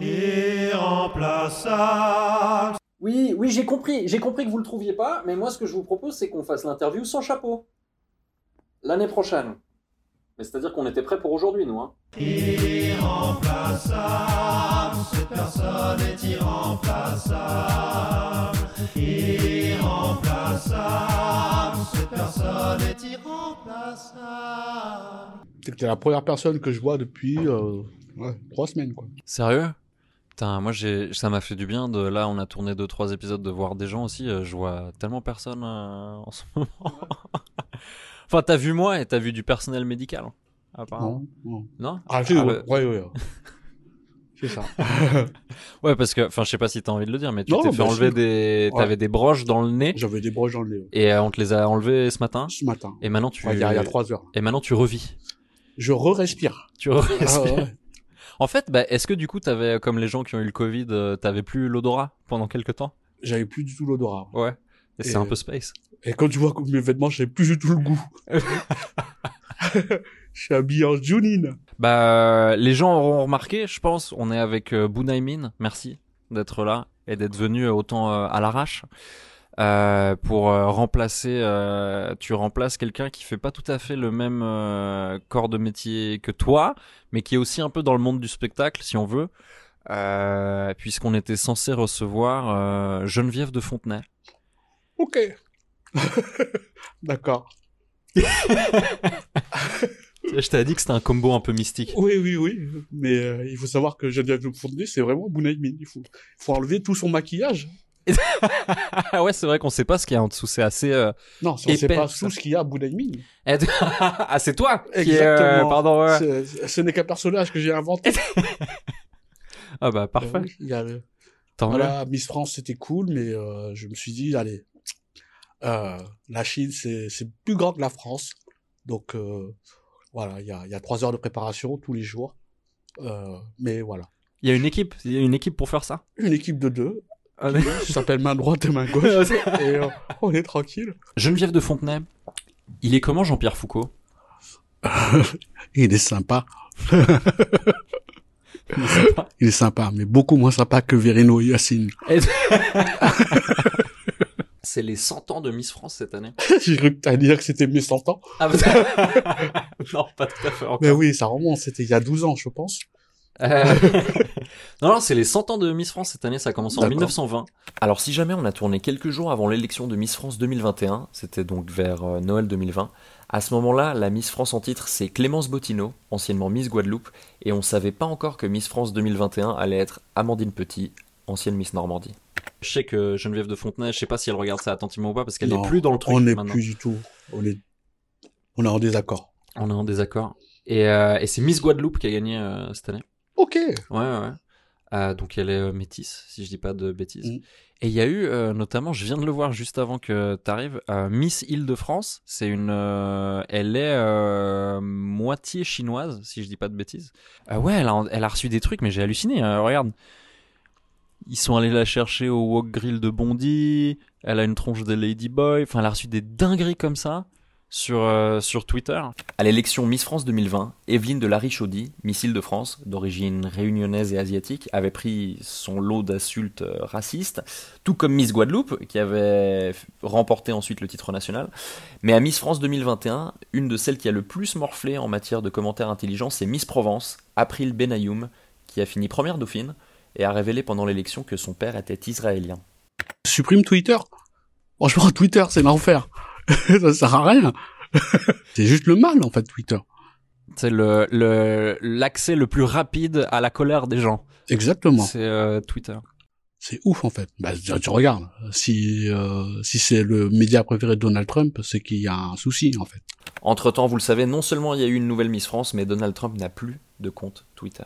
irremplaçable. Oui, oui, j'ai compris. J'ai compris que vous le trouviez pas, mais moi, ce que je vous propose, c'est qu'on fasse l'interview sans chapeau. L'année prochaine. Mais c'est-à-dire qu'on était prêt pour aujourd'hui, nous. Hein. Irremplaçable, cette personne est irremplaçable. Irremplaçable, cette personne est irremplaçable. C'est que t'es la première personne que je vois depuis euh, ouais, trois semaines, quoi. Sérieux? Putain, moi j'ai, ça m'a fait du bien de là, on a tourné deux trois épisodes de voir des gens aussi. euh, je vois tellement personne euh, en ce moment. enfin, t'as vu moi et t'as vu du personnel médical, hein, apparemment. Non, non. Non? Ah, si, Ah, ouais, ouais, ouais. C'est ça. Ouais, parce que, enfin, je sais pas si t'as envie de le dire, mais tu t'es fait bah, enlever des, Ouais. t'avais des broches dans le nez J'avais des broches dans le nez. ouais. et euh, on te les a enlevées ce matin? Ce matin. Et maintenant tu, Ouais, Il y, a- il y a trois heures. et maintenant tu revis. Je re-respire. Tu respires. Ah. En fait, bah, est-ce que du coup, t'avais, comme les gens qui ont eu le Covid, euh, t'avais plus l'odorat pendant quelques temps? J'avais plus du tout l'odorat. Ouais. Et c'est un peu space. Et quand tu vois mes vêtements, j'avais plus du tout le goût. je suis habillé en Junin. Bah, les gens auront remarqué, je pense. On est avec euh, Bunaimin. Merci d'être là et d'être venu autant euh, à l'arrache. Euh, pour euh, remplacer, euh, tu remplaces quelqu'un qui fait pas tout à fait le même euh, corps de métier que toi, mais qui est aussi un peu dans le monde du spectacle, si on veut, euh, puisqu'on était censé recevoir euh, Geneviève de Fontenay. Ok. D'accord. Je t'avais dit que c'était un combo un peu mystique. Oui, oui, oui. Mais euh, il faut savoir que Geneviève de Fontenay, c'est vraiment Bunaimin. Il faut, faut enlever tout son maquillage. Ah ouais, c'est vrai qu'on sait pas ce qu'il y a en dessous. C'est assez. euh, Non, si on sait Épais, pas ça. tout ce qu'il y a à Bunaimin. eh, ah, c'est toi qui est, euh. Pardon. Ouais. C'est- Ce n'est qu'un personnage que j'ai inventé. Ah bah parfait. Euh, oui, il y a le-. Voilà, Miss France, c'était cool, mais euh, je me suis dit, allez, euh, la Chine, c'est plus grand que la France. Donc, euh, voilà, il y a, y a trois heures de préparation tous les jours. Euh, mais voilà. Il y a une équipe. Il y a une équipe pour faire ça? Une équipe de deux, Ah, mais- qui s'appelle main droite et main gauche, et euh, on est tranquille. Geneviève de Fontenay. Il est comment Jean-Pierre Foucault? Il est sympa. Il est sympa, mais beaucoup moins sympa que Verino Yacine. C'est les 100 ans de Miss France cette année? J'ai cru que t'allais dire que c'était mes 100 ans. Ah, bah, non, pas tout à fait encore. Mais oui, ça remonte, c'était il y a 12 ans, je pense. Euh, non, non, c'est les 100 ans de Miss France cette année, ça a commencé en D'accord. 1920. Alors si jamais on a tourné quelques jours avant l'élection de Miss France 2021, c'était donc vers euh, Noël 2020, à ce moment-là, la Miss France en titre c'est Clémence Bottineau, anciennement Miss Guadeloupe, et on savait pas encore que Miss France 2021 allait être Amandine Petit, ancienne Miss Normandie. Je sais que Geneviève de Fontenay, je sais pas si elle regarde ça attentivement ou pas, parce qu'elle Non, est plus dans le truc On n'est plus du tout. On est, on est en désaccord. On est en désaccord. Et, euh, et c'est Miss Guadeloupe qui a gagné euh, cette année. Ok. Ouais, ouais. Euh, donc elle est euh, métisse, si je dis pas de bêtises. Mm. Et il y a eu, euh, notamment, je viens de le voir juste avant que t'arrives, euh, Miss Île-de-France. C'est une, euh, elle est moitié chinoise, si je dis pas de bêtises. Ouais, elle a, elle a reçu des trucs, mais j'ai halluciné. hein, regarde, ils sont allés la chercher au Wok Grill de Bondy. Elle a une tronche de Ladyboy. Enfin, elle a reçu des dingueries comme ça sur euh, sur Twitter. À l'élection Miss France 2020, Evelyne de Larichaudy, Miss Île-de-France, d'origine réunionnaise et asiatique, avait pris son lot d'insultes euh, racistes, tout comme Miss Guadeloupe, qui avait remporté ensuite le titre national. Mais à Miss France 2021, une de celles qui a le plus morflé en matière de commentaires intelligents, c'est Miss Provence, April Benayoum, qui a fini première dauphine et a révélé pendant l'élection que son père était israélien. Supprime Twitter? Franchement, Twitter, c'est l'enfer. ça sert à rien. c'est juste le mal, en fait, Twitter. C'est le l'accès le plus rapide à la colère des gens. Exactement. C'est euh, Twitter. C'est ouf, en fait. Bah, tu, tu regardes. Si, euh, si c'est le média préféré de Donald Trump, c'est qu'il y a un souci, en fait. Entre-temps, vous le savez, non seulement il y a eu une nouvelle Miss France, mais Donald Trump n'a plus de compte Twitter.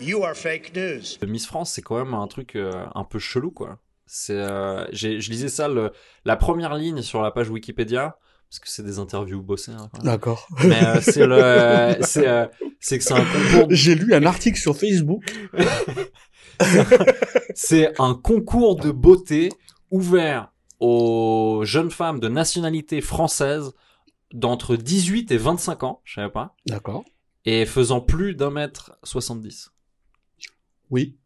You are fake news. Miss France, c'est quand même un truc euh, un peu chelou, quoi. C'est, euh, j'ai- je lisais ça, le, la première ligne sur la page Wikipédia, parce que c'est des interviews bossées. hein. D'accord. Mais euh, c'est le, c'est, euh, c'est que c'est un concours, J'ai lu un article sur Facebook. c'est un concours de beauté ouvert aux jeunes femmes de nationalité française d'entre 18 et 25 ans, je savais pas, D'accord. et faisant plus d'un mètre 70. Oui.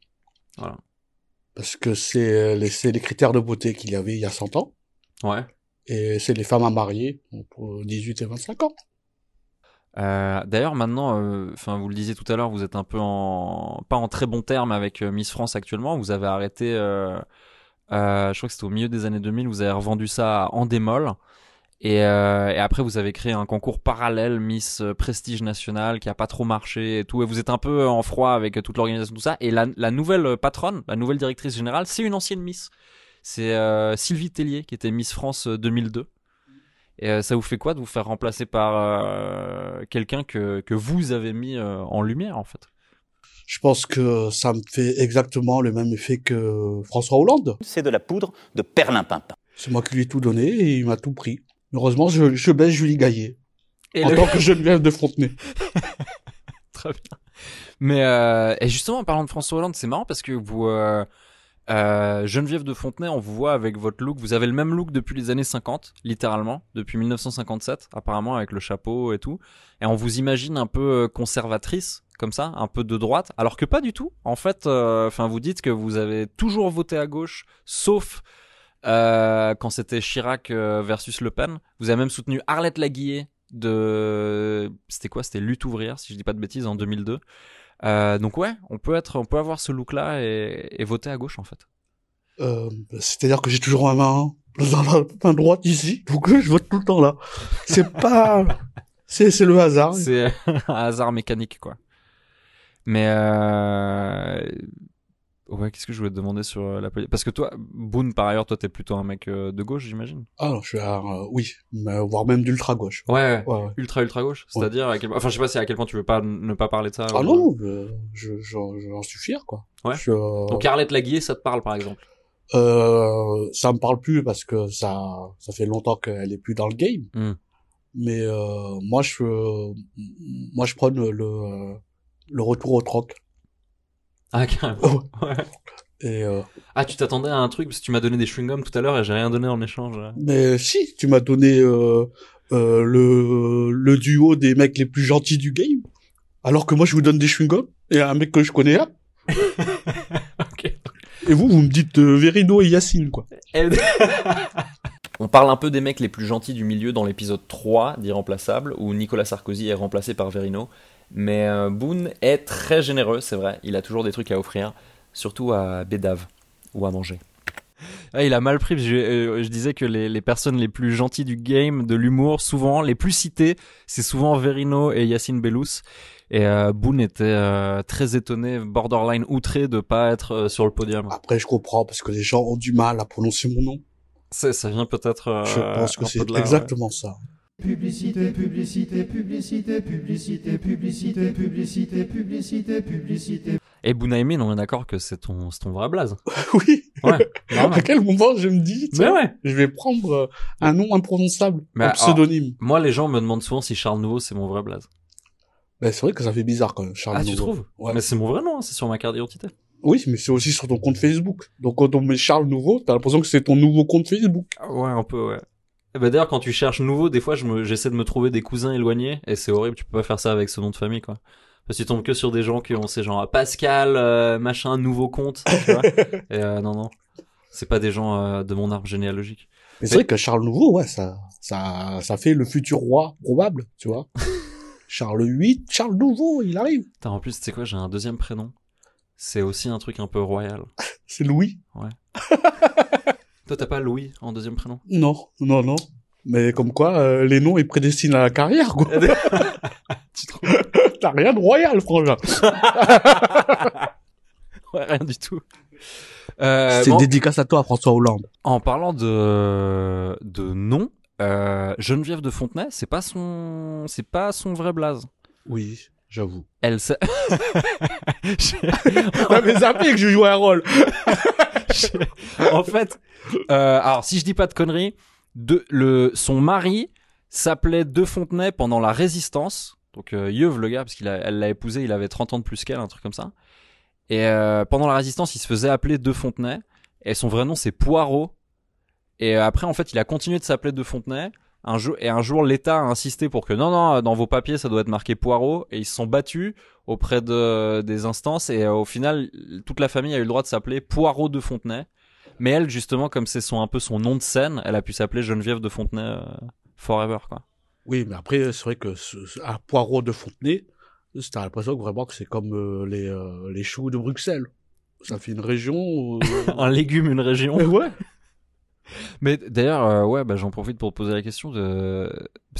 Voilà. Parce que c'est les, c'est les critères de beauté qu'il y avait il y a 100 ans. Ouais. Et c'est les femmes à marier entre 18 et 25 ans. Euh, D'ailleurs, maintenant, euh, vous le disiez tout à l'heure, vous êtes un peu en pas en très bon terme avec euh, Miss France actuellement. Vous avez arrêté, euh, euh, je crois que c'était au milieu des années 2000. Vous avez revendu ça en démol. Et, euh, et après, vous avez créé un concours parallèle Miss euh, Prestige National qui a pas trop marché et tout. Et vous êtes un peu en froid avec euh, toute l'organisation, tout ça. Et la, la nouvelle patronne, la nouvelle directrice générale, c'est une ancienne Miss. C'est euh, Sylvie Tellier qui était Miss France euh, 2002. Et euh, ça vous fait quoi de vous faire remplacer par euh, quelqu'un que, que vous avez mis euh, en lumière en fait? Je pense que ça me fait exactement le même effet que François Hollande. C'est de la poudre de perlimpinpin. C'est moi qui lui ai tout donné et il m'a tout pris. Heureusement, je, je baisse Julie Gaillet. Et en le- tant que Geneviève de Fontenay. Très bien. Mais euh, et justement, en parlant de François Hollande, c'est marrant parce que vous, euh, euh, Geneviève de Fontenay, on vous voit avec votre look. Vous avez le même look depuis les années 50, littéralement, depuis 1957, apparemment, avec le chapeau et tout. Et on vous imagine un peu conservatrice, comme ça, un peu de droite, alors que pas du tout. En fait, enfin, vous dites que vous avez toujours voté à gauche, sauf euh, quand c'était Chirac euh, versus Le Pen. Vous avez même soutenu Arlette Laguillet de c'était quoi? C'était lutte ouvrière si je dis pas de bêtises en 2002 euh, donc ouais on peut être on peut avoir ce look là et, et voter à gauche en fait Euh, C'est-à-dire que j'ai toujours ma main dans la main droite ici, donc euh, je vote tout le temps là. C'est pas... C'est c'est le hasard. c'est un hasard mécanique quoi mais euh... ouais qu'est-ce que je voulais te demander sur euh, la politique parce que toi Boone par ailleurs toi t'es plutôt un mec euh, de gauche j'imagine? Ah non, je suis à... euh, oui, mais, voire même d'ultra gauche. ouais, Ouais, ouais. ultra ultra gauche c'est à dire à quel... enfin je sais pas si à quel point tu veux pas ne pas parler de ça Ah ou- non, je, j'en j'en suis fier, quoi. Ouais. Je, euh, donc Arlette Laguillet ça te parle par exemple? Euh, ça me parle plus parce que ça, ça fait longtemps qu'elle est plus dans le game. Hmm. Mais euh, moi, je, moi, je prône le, le retour au troc. Ah carrément ouais. Et euh, ah tu t'attendais à un truc parce que tu m'as donné des chewing-gums tout à l'heure et j'ai rien donné en échange mais si, tu m'as donné euh, euh, le, le duo des mecs les plus gentils du game, alors que moi, je vous donne des chewing-gums et un mec que je connais là. Et vous, vous me dites euh, Verino et Yacine, quoi. On parle un peu des mecs les plus gentils du milieu dans l'épisode 3 d'Irremplaçable, où Nicolas Sarkozy est remplacé par Verino. Mais euh, Boone est très généreux, c'est vrai. Il a toujours des trucs à offrir, surtout à Bédave ou à manger. Ah, il a mal pris. Je, euh, je disais que les, les personnes les plus gentilles du game, de l'humour, souvent les plus citées, c'est souvent Verino et Yacine Bellous. Et euh, Boone était euh, très étonné, borderline outré de pas être euh, sur le podium. Après, je comprends parce que les gens ont du mal à prononcer mon nom. C'est- Ça vient peut-être. euh, Je pense que c'est exactement ça. Publicité, publicité, publicité, publicité, publicité, publicité, publicité, publicité. Et Bounaïmin, on est d'accord que c'est ton, c'est ton vrai blaze. oui. Ouais. À quel moment je me dis, Mais tiens, ouais. je vais prendre euh, un nom imprononçable, Mais un alors- pseudonyme. Moi, les gens me demandent souvent si Charles Nouveau c'est mon vrai blaze. Ben, c'est vrai que ça fait bizarre quand même, Charles Ah, tu Nouveau. trouves Ouais. Mais c'est mon vrai nom, hein, c'est sur ma carte d'identité. Oui, mais c'est aussi sur ton compte Facebook. Donc quand on met Charles Nouveau, t'as l'impression que c'est ton nouveau compte Facebook. Ah Ouais, un peu, ouais. Ben, D'ailleurs, quand tu cherches nouveau, des fois, je j'essaie de me trouver des cousins éloignés, et c'est horrible, tu peux pas faire ça avec ce nom de famille, quoi. Parce que tu tombes que sur des gens qui ont ces genre Pascal, euh, machin, nouveau compte, tu vois. et euh, non, non. C'est pas des gens euh, de mon arbre généalogique. Mais c'est vrai que Charles Nouveau, ouais, ça, ça, ça fait le futur roi probable, tu vois. Charles VIII, Charles Nouveau, il arrive. Putain, en plus, tu sais quoi, j'ai un deuxième prénom. C'est aussi un truc un peu royal. C'est Louis. Toi, t'as pas Louis en deuxième prénom? Non, non, non. Mais comme quoi, euh, les noms, ils prédestinent à la carrière, quoi. Tu trouves? T'as rien de royal, frangin. Ouais, rien du tout. Euh, c'est bon, dédicace à toi, François Hollande. En parlant de de nom, euh, Geneviève de Fontenay, c'est pas son c'est pas son vrai blaze. Oui, j'avoue. Elle s'a- J'ai- mais ça fait que je joue un rôle. en fait, euh, alors si je dis pas de conneries, son mari s'appelait De Fontenay pendant la Résistance. Donc euh, Yeuve le gars parce qu'il a, elle l'a épousé, il avait 30 ans de plus qu'elle, un truc comme ça. Et euh, pendant la Résistance, il se faisait appeler De Fontenay et son vrai nom c'est Poirot. Et euh, après en fait, il a continué de s'appeler De Fontenay Un jour, et un jour, l'État a insisté pour que non, non, dans vos papiers, ça doit être marqué Poirot. Et ils se sont battus auprès de, des instances. Et euh, au final, toute la famille a eu le droit de s'appeler Poirot de Fontenay. Mais elle, justement, comme c'est son, un peu son nom de scène, elle a pu s'appeler Geneviève de Fontenay euh, forever, quoi. Oui, mais après, c'est vrai que ce, ce- un poireau de Fontenay, t'as l'impression que vraiment que c'est comme euh, les, euh, les choux de Bruxelles. Ça fait une région. un légume, une région. ouais. Mais d'ailleurs, euh, ouais, bah, j'en profite pour te poser la question. De...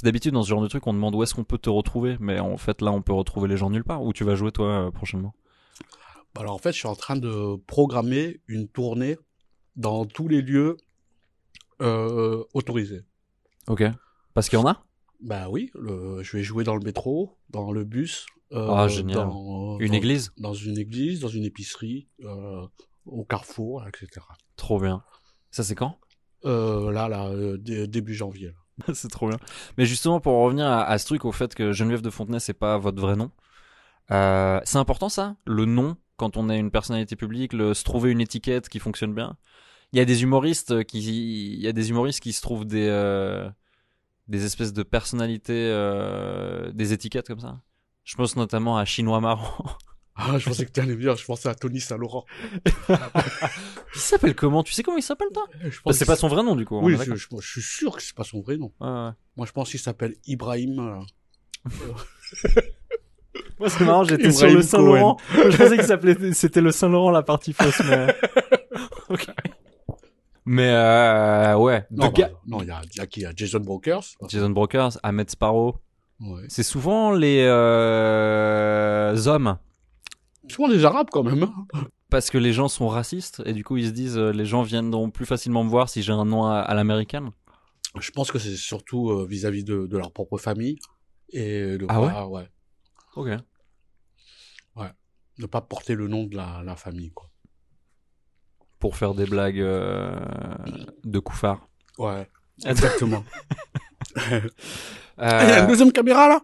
D'habitude, dans ce genre de truc, on demande où est-ce qu'on peut te retrouver. Mais en fait, là, on peut retrouver les gens nulle part. Où tu vas jouer, toi, euh, prochainement? Bah Alors en fait, je suis en train de programmer une tournée dans tous les lieux euh, autorisés. Ok. Parce qu'il y en a? Bah oui, le- je vais jouer dans le métro, dans le bus, euh, Ah, génial. dans Une dans- église? dans une église, dans une épicerie, au carrefour, etc. Trop bien. Ça, c'est quand? Là, là, euh, dé- début janvier. C'est trop bien. Mais justement, pour en revenir à, ce truc, au fait que Geneviève de Fontenay, c'est pas votre vrai nom. euh, c'est important ça, le nom, quand on est une personnalité publique, le, se trouver une étiquette qui fonctionne bien? Il y a des humoristes qui, il y a des humoristes qui se trouvent des, euh, des espèces de personnalités, euh, des étiquettes comme ça? Je pense notamment à Chinois Marrant. Ah, je pensais que tu allais bien, je pensais à Tony Saint-Laurent. il s'appelle comment? Tu sais comment il s'appelle toi? Bah, pense C'est pas son vrai nom du coup. Oui, je, d'accord. je- je suis sûr que c'est pas son vrai nom. Ouais. Moi, je pense qu'il s'appelle Ibrahim. euh, Moi, c'est marrant, j'étais sur le. Saint-Laurent. Je pensais que s'appelait- c'était le Saint-Laurent la partie fausse, mais. ok. Mais, euh, ouais. Non, bah, il y a, y a qui? Y a Jason Brokers. Jason Brokers, Ahmed Sparrow. Ouais. C'est souvent les euh, hommes. Souvent des Arabes quand même. hein. Parce que les gens sont racistes et du coup ils se disent euh, les gens viendront plus facilement me voir si j'ai un nom à, à l'américaine. Je pense que c'est surtout euh, vis-à-vis de, de leur propre famille et de Ah pas, ouais, Ok. ne pas porter le nom de la, la famille. Quoi. Pour faire des blagues euh, de couffard. Ouais, exactement. Euh, Ah, Il y a une deuxième caméra là?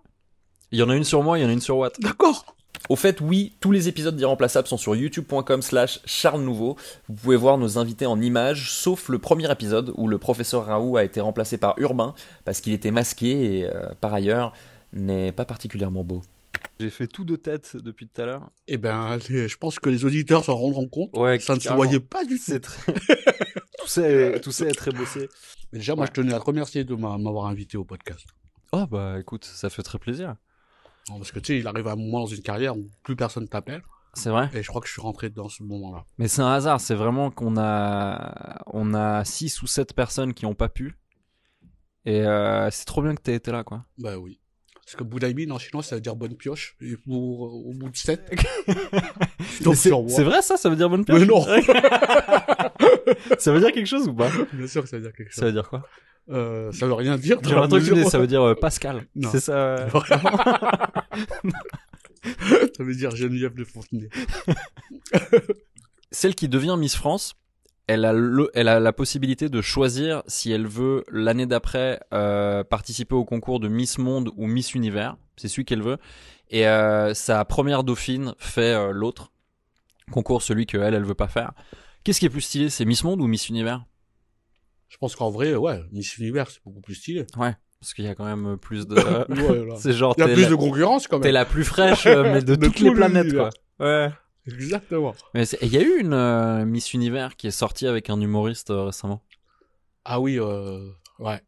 Il y en a une sur moi, il y en a une sur Watt. D'accord. Au fait, oui, tous les épisodes d'Irremplaçable sont sur youtube.com slash Charles Nouveau. Vous pouvez voir nos invités en images, sauf le premier épisode où le professeur Raoult a été remplacé par Urbain parce qu'il était masqué et euh, par ailleurs n'est pas particulièrement beau. J'ai fait tout de tête depuis tout à l'heure. Eh ben, je pense que les auditeurs s'en rendront compte. Ouais, Ça ne se voyait pas du tout. C'est très... tout, ça est, tout ça est très bossé. Mais déjà, moi, je tenais à te remercier de m'a- m'avoir invité au podcast. Oh bah écoute, ça fait très plaisir. Parce que tu sais, il arrive un moment dans une carrière où plus personne t'appelle. C'est vrai. Et je crois que je suis rentré dans ce moment-là. Mais c'est un hasard, c'est vraiment qu'on a on a six ou sept personnes qui ont pas pu. Et euh, c'est trop bien que t'aies été là quoi. Bah oui. Parce que Boudaïmin en chinois, ça veut dire bonne pioche. Et pour, au bout de sept. Mais Donc, C'est sur moi. c'est vrai ça, ça veut dire bonne pioche? Mais non. Ça veut dire quelque chose ou pas? Bien sûr que ça veut dire quelque chose. Ça veut dire quoi? Euh, ça veut rien dire. un truc ça veut dire euh, Pascal. C'est ça. euh. ça veut dire Geneviève de Fontenay. Celle qui devient Miss France, elle a, le- elle a la possibilité de choisir si elle veut l'année d'après euh, participer au concours de Miss Monde ou Miss Univers. C'est celui qu'elle veut. Et sa première dauphine fait l'autre concours, celui que elle, elle veut pas faire. Qu'est-ce qui est plus stylé, c'est Miss Monde ou Miss Univers? Je pense qu'en vrai, ouais, Miss Univers, c'est beaucoup plus stylé. Parce qu'il y a quand même plus de. Ouais, c'est genre Il y a t'es plus la, de concurrence quand t'es même. la plus fraîche, euh, mais de, De toutes tout les planètes, quoi. Ouais. Exactement. Mais il y a eu une euh, Miss Univers qui est sortie avec un humoriste euh, récemment. Ah oui, euh, ouais.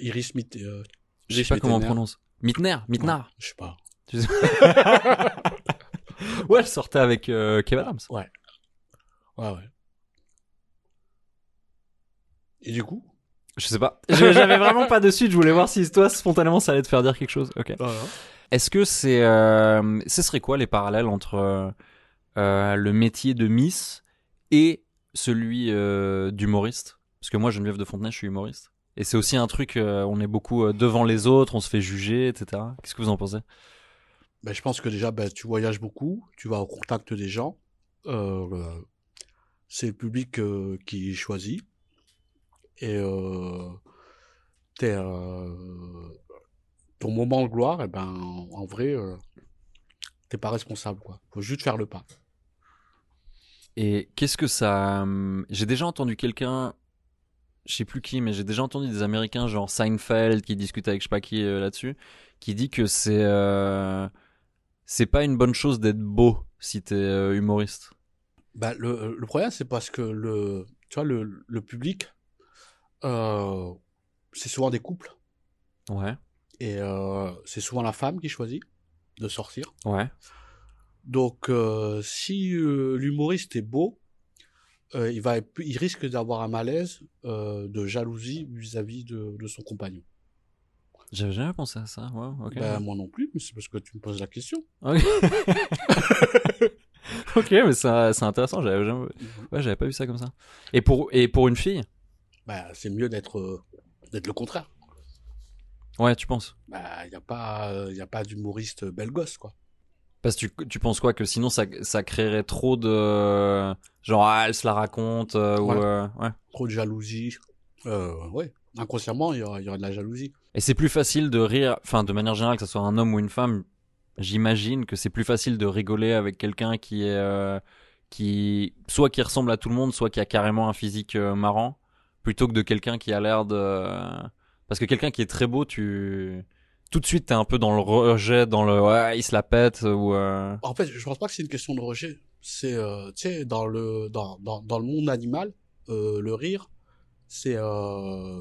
Iris. Euh, Je sais pas comment on prononce. Mitner, Mitnar. Je sais pas. Ouais, elle sortait avec Kevin Adams. Ouais, ouais. Et du coup Je sais pas. J'avais vraiment pas de suite. Je voulais voir si toi, spontanément, ça allait te faire dire quelque chose. Ok. Voilà. Est-ce que c'est, euh, ce serait quoi les parallèles entre euh, euh, le métier de Miss et celui euh, d'humoriste? Parce que moi, Geneviève de Fontenay, je suis humoriste. Et c'est aussi un truc, euh, on est beaucoup devant les autres, on se fait juger, etc. Qu'est-ce que vous en pensez? Ben, je pense que déjà, ben, tu voyages beaucoup, tu vas au contact des gens. C'est le public euh, qui choisit. Et euh, t'es, euh, ton moment de gloire, et ben, en vrai, euh, t'es pas responsable. quoi. faut juste faire le pas. Et qu'est-ce que ça... hum, J'ai déjà entendu quelqu'un je sais plus qui, mais j'ai déjà entendu des Américains genre Seinfeld qui discutent avec je sais pas qui euh, là-dessus, qui dit que c'est euh, c'est pas une bonne chose d'être beau si t'es euh, humoriste. Bah, le, le problème, c'est parce que le, tu vois, le, le public, euh, c'est souvent des couples. Ouais, Et euh, c'est souvent la femme qui choisit de sortir. ouais. Donc, euh, si l'humoriste est beau, il, va, il risque d'avoir un malaise de jalousie vis-à-vis de, de son compagnon. J'avais jamais pensé à ça. Ben, moi non plus, mais c'est parce que tu me poses la question. Ok, Ok, mais c'est c'est intéressant. J'avais jamais... ouais, j'avais pas vu ça comme ça. Et pour et pour une fille, Ben, c'est mieux d'être euh, d'être le contraire. ouais, tu penses? Ben, il n'y a pas, y a pas d'humoriste bel gosse, quoi. Parce que tu, tu penses quoi? Que sinon ça ça créerait trop de genre ah, elle se la raconte euh, ou Ouais. euh, ouais. Trop de jalousie. Euh, ouais, inconsciemment, il y aura, il y aura de la jalousie. Et c'est plus facile de rire, enfin de manière générale, que ce soit un homme ou une femme, j'imagine que c'est plus facile de rigoler avec quelqu'un qui est, qui, soit qui ressemble à tout le monde, soit qui a carrément un physique marrant, plutôt que de quelqu'un qui a l'air de... Parce que quelqu'un qui est très beau, tu... Tout de suite, t'es un peu dans le rejet, dans le ouais, il se la pète, ou... euh, En fait, je pense pas que c'est une question de rejet. C'est, euh, tu sais, dans le, dans, dans, dans le monde animal, euh, le rire, c'est euh,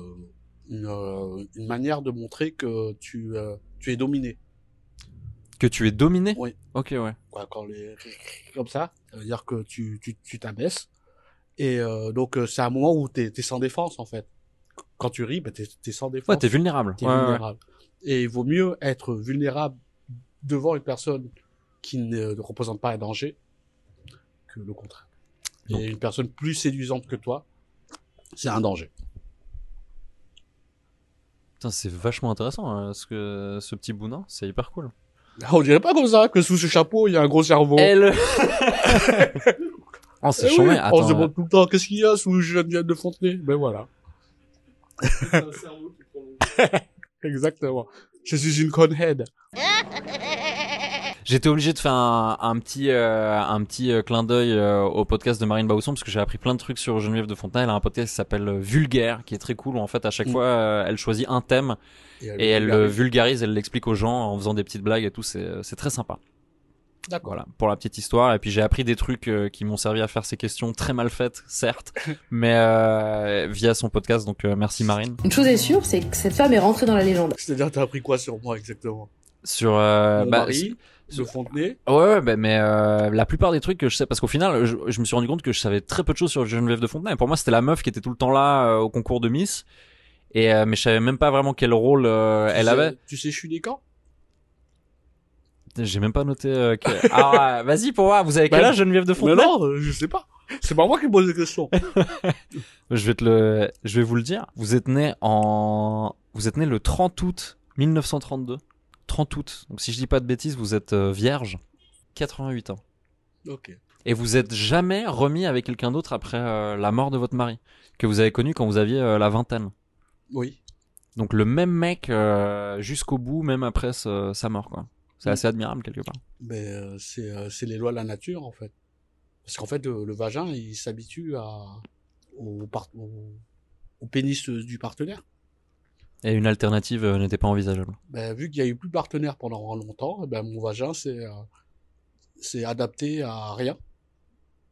une, euh, une manière de montrer que tu, euh, tu es dominé. Que tu es dominé? Oui. Ok, ouais. Quoi, quand les comme ça, ça veut dire que tu tu tu t'abaisses. Et euh, donc euh, c'est un moment où t'es t'es sans défense en fait. Quand tu ris, bah, t'es t'es sans défense. Ouais, t'es vulnérable. T'es Ouais, ouais. vulnérable. Et il vaut mieux être vulnérable devant une personne qui ne représente pas un danger que le contraire. Donc- Et une personne plus séduisante que toi, c'est un danger. Putain, c'est vachement intéressant, hein, ce, que, ce petit boudin, c'est hyper cool. On dirait pas comme ça que sous ce chapeau il y a un gros cerveau. Elle Oh, c'est Eh oui, on se demande tout le temps qu'est-ce qu'il y a sous Geneviève de Fontenay? Ben voilà. Exactement. Je suis une conhead. J'étais obligé de faire un, un petit, euh, un petit euh, clin d'œil euh, au podcast de Marine Bausson parce que j'ai appris plein de trucs sur Geneviève de Fontenay. Elle a un podcast qui s'appelle euh, Vulgaire, qui est très cool. où, En fait, à chaque Mm. fois, euh, elle choisit un thème et elle le vulgarise, elle l'explique aux gens en faisant des petites blagues et tout. C'est, euh, c'est très sympa. D'accord. Voilà, pour la petite histoire. Et puis j'ai appris des trucs euh, qui m'ont servi à faire ces questions très mal faites, certes, mais euh, via son podcast. Donc euh, merci Marine. Une chose est sûre, c'est que cette femme est rentrée dans la légende. C'est-à-dire, t'as appris quoi sur moi exactement? Sur euh, Mon bah, mari, de Fontenay. Ouais, ouais bah, mais euh, la plupart des trucs que je sais, parce qu'au final, je, je me suis rendu compte que je savais très peu de choses sur Geneviève de Fontenay. Pour moi, c'était la meuf qui était tout le temps là euh, au concours de Miss, et euh, mais je savais même pas vraiment quel rôle euh, elle sais- avait. Tu sais, je suis né quand? J'ai même pas noté. Euh, que... Ah, ouais, vas-y pour voir. Vous avez quel Bah, âge Geneviève de Mais Fontenay non, euh, je sais pas. C'est pas moi qui pose des questions. Je vais te le, je vais vous le dire. Vous êtes né en, vous êtes né le 30 août 1932. 30 août. Donc si je dis pas de bêtises, vous êtes euh, vierge. 88 ans. ok. Et vous êtes jamais remis avec quelqu'un d'autre après euh, la mort de votre mari, que vous avez connu quand vous aviez euh, la vingtaine. Oui. Donc le même mec euh, jusqu'au bout, même après sa, sa mort, quoi. C'est assez admirable quelque part. Mais euh, c'est euh, c'est les lois de la nature en fait. Parce qu'en fait, le, le vagin, il s'habitue à au, au, au pénis du partenaire. Et une alternative euh, n'était pas envisageable. Ben, vu qu'il y a eu plus de partenaires pendant longtemps, eh ben, mon vagin c'est euh, c'est adapté à rien.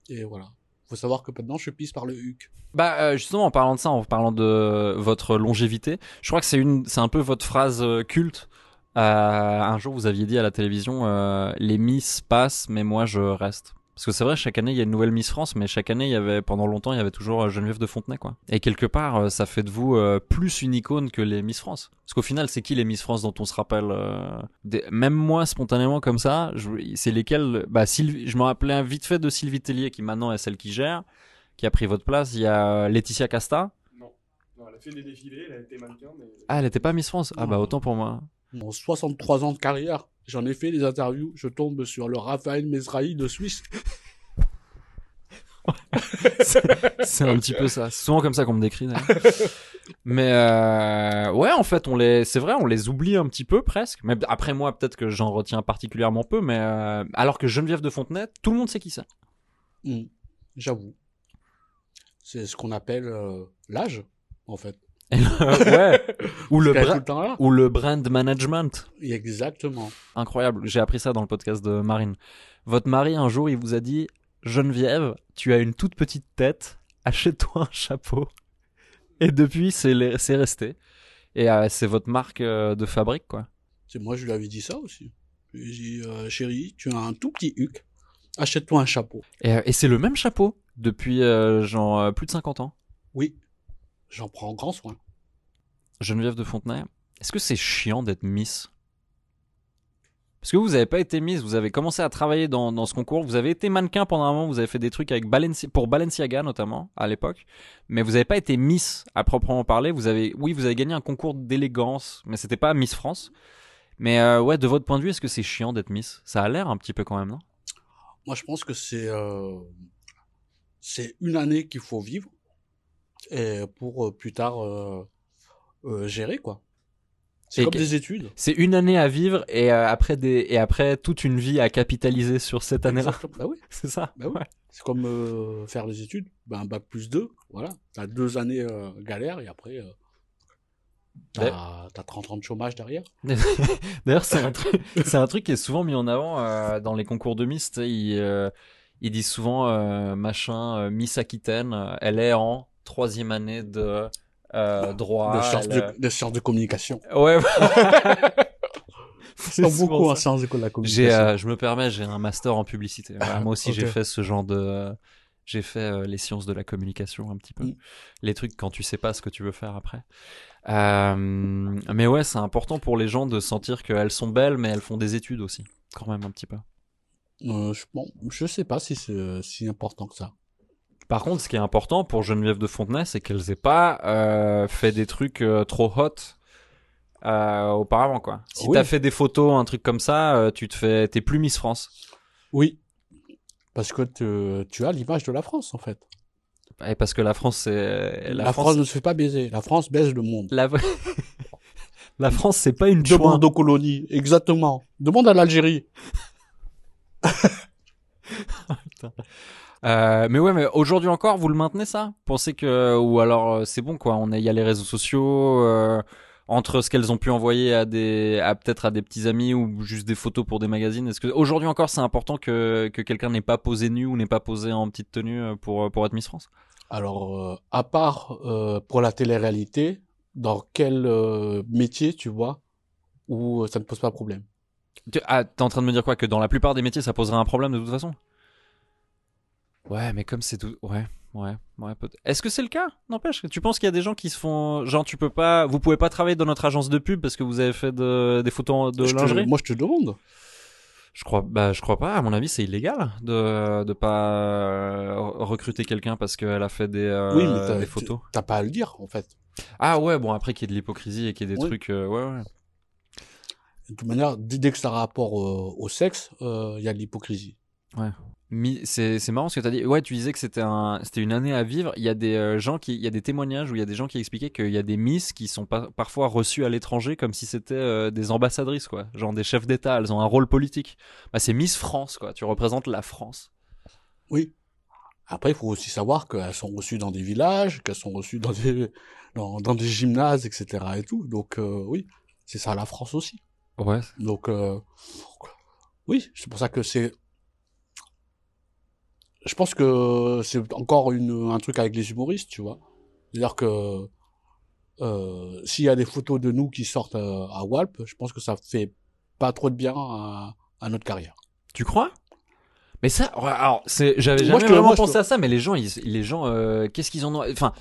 Et voilà. Faut savoir que maintenant je pisse par le huc. Bah euh, justement en parlant de ça, en parlant de votre longévité, je crois que c'est une, c'est un peu votre phrase culte. Euh, un jour vous aviez dit à la télévision, euh, les Miss passent, mais moi je reste. Parce que c'est vrai, chaque année il y a une nouvelle Miss France, mais chaque année il y avait, pendant longtemps il y avait toujours euh, Geneviève de Fontenay quoi. Et quelque part, ça fait de vous euh, plus une icône que les Miss France. Parce qu'au final, c'est qui les Miss France dont on se rappelle euh, des- Même moi spontanément comme ça, je- c'est lesquels Bah Sylvie, je me rappelais vite fait de Sylvie Tellier qui maintenant est celle qui gère qui a pris votre place. Il y a Laetitia Casta. Non. Non, elle a fait des défilés, elle a été mannequin, mais. Ah, elle était pas Miss France? Ah bah autant pour moi. En 63 ans de carrière, j'en ai fait des interviews, je tombe sur le Raphaël Mesrahi de Suisse. C'est un petit peu ça. C'est souvent comme ça qu'on me décrit. Mais euh, ouais, en fait, on les, c'est vrai, on les oublie un petit peu presque. Mais après moi, peut-être que j'en retiens particulièrement peu. Mais euh, alors que Geneviève de Fontenay, tout le monde sait qui c'est. Hmm, J'avoue. C'est ce qu'on appelle euh, l'âge. en fait. Ouais. Ou le, Parce qu'elle est bra- tout le temps là. ou le brand management. Exactement. Incroyable. J'ai appris ça dans le podcast de Marine. Votre mari, un jour, il vous a dit Geneviève, tu as une toute petite tête, achète-toi un chapeau. Et depuis, c'est les- c'est resté. Et euh, c'est votre marque euh, de fabrique, quoi. C'est moi, je lui avais dit ça aussi. Je lui ai dit, euh, chérie, tu as un tout petit huc, achète-toi un chapeau. Et, et c'est le même chapeau depuis genre plus de 50 ans. Oui, j'en prends grand soin. Geneviève de Fontenay, est-ce que c'est chiant d'être Miss? Parce que vous n'avez pas été Miss, vous avez commencé à travailler dans, dans ce concours, vous avez été mannequin pendant un moment, vous avez fait des trucs avec Balenci- pour Balenciaga notamment à l'époque, mais vous n'avez pas été Miss à proprement parler. Vous avez, oui, vous avez gagné un concours d'élégance, mais c'était pas Miss France. Mais euh, ouais, de votre point de vue, est-ce que c'est chiant d'être Miss? Ça a l'air un petit peu quand même, non? Moi, je pense que c'est euh, c'est une année qu'il faut vivre et pour euh, plus tard euh, euh, gérer quoi. C'est comme des études. C'est une année à vivre et euh, après des et après toute une vie à capitaliser sur cette année-là. Bah oui, C'est ça? bah oui. Ouais. C'est comme euh, faire les études. Ben, un bac plus deux, voilà. T'as deux années euh, galère et après t'as t'as 30 ans de chômage derrière. D'ailleurs, c'est un, truc, c'est un truc qui est souvent mis en avant dans les concours de sais, Ils, ils disent souvent machin Miss Aquitaine, elle est en troisième année de euh, droit. de, sciences elle, de, de sciences de communication. euh, Ouais. C'est beaucoup en sciences de la J'ai, communication. euh, je me permets, j'ai un master en publicité. Voilà, moi aussi, j'ai fait ce genre de. J'ai fait euh, les sciences de la communication un petit peu. Mm. Les trucs quand tu sais pas ce que tu veux faire après. Euh, mais ouais, c'est important pour les gens de sentir qu'elles sont belles, mais elles font des études aussi, quand même un petit peu. Euh, je, bon, je sais pas si c'est euh, si important que ça. Par contre, ce qui est important pour Geneviève de Fontenay, c'est qu'elles aient pas euh, fait des trucs euh, trop hot euh, auparavant, quoi. Si Oui. t'as fait des photos, un truc comme ça, tu te fais, t'es plus Miss France. Oui. Parce que te- tu as l'image de la France, en fait. Et parce que la France, c'est La, France... ne se fait pas baiser. La France baise le monde. La, la France, c'est pas une. Demande aux colonies. Exactement. Demande à l'Algérie. Euh, mais ouais, mais aujourd'hui encore, vous le maintenez ça? Pensez que ou alors euh, c'est bon quoi On est, il y a les réseaux sociaux euh, entre ce qu'elles ont pu envoyer à des, à peut-être à des petits amis ou juste des photos pour des magazines. Est-ce que aujourd'hui encore c'est important que que quelqu'un n'ait pas posé nu ou n'ait pas posé en petite tenue pour pour être Miss France? Alors, euh, à part pour la télé-réalité, dans quel métier, tu vois, où ça ne pose pas problème? Tu- Ah, t'es en train de me dire quoi? Que dans la plupart des métiers, ça poserait un problème de toute façon? Ouais, mais comme c'est tout. Ouais, ouais, ouais. Est-ce que c'est le cas? N'empêche, tu penses qu'il y a des gens qui se font. Genre, tu peux pas. Vous pouvez pas travailler dans notre agence de pub parce que vous avez fait de... des photos de Je te- lingerie? Moi, je te demande. Je crois, bah, je crois pas. À mon avis, c'est illégal de de pas euh, recruter quelqu'un parce qu'elle a fait des, euh, oui, mais des photos. t'as pas à le dire, en fait. Ah ouais, bon après qu'il y ait de l'hypocrisie et qu'il y ait des Oui. trucs, euh, ouais, ouais. De toute manière, dès que ça a rapport euh, au sexe, il y a de l'hypocrisie. Mi- C'est c'est marrant ce que tu as dit. Ouais, tu disais que c'était un, c'était une année à vivre. Il y a des euh, gens qui, il y a des témoignages où il y a des gens qui expliquaient qu'il y a des miss qui sont pas, parfois reçues à l'étranger comme si c'était euh, des ambassadrices, quoi. Genre des chefs d'État. Elles ont un rôle politique. Bah, c'est Miss France, quoi. Tu représentes la France. Oui. Après, il faut aussi savoir qu'elles sont reçues dans des villages, qu'elles sont reçues dans des, dans, dans des gymnases, etc. et tout. Donc, euh, oui, c'est ça la France aussi. Ouais. Donc, euh, oui, c'est pour ça que c'est. Je pense que c'est encore une, un truc avec les humoristes, tu vois. C'est-à-dire que euh, s'il y a des photos de nous qui sortent euh, à Walp, je pense que ça fait pas trop de bien à, à notre carrière. Tu crois? Mais ça, alors, c'est, j'avais jamais vraiment moi, pensé à ça, mais les gens, ils, les gens, euh, qu'est-ce qu'ils en ont Enfin,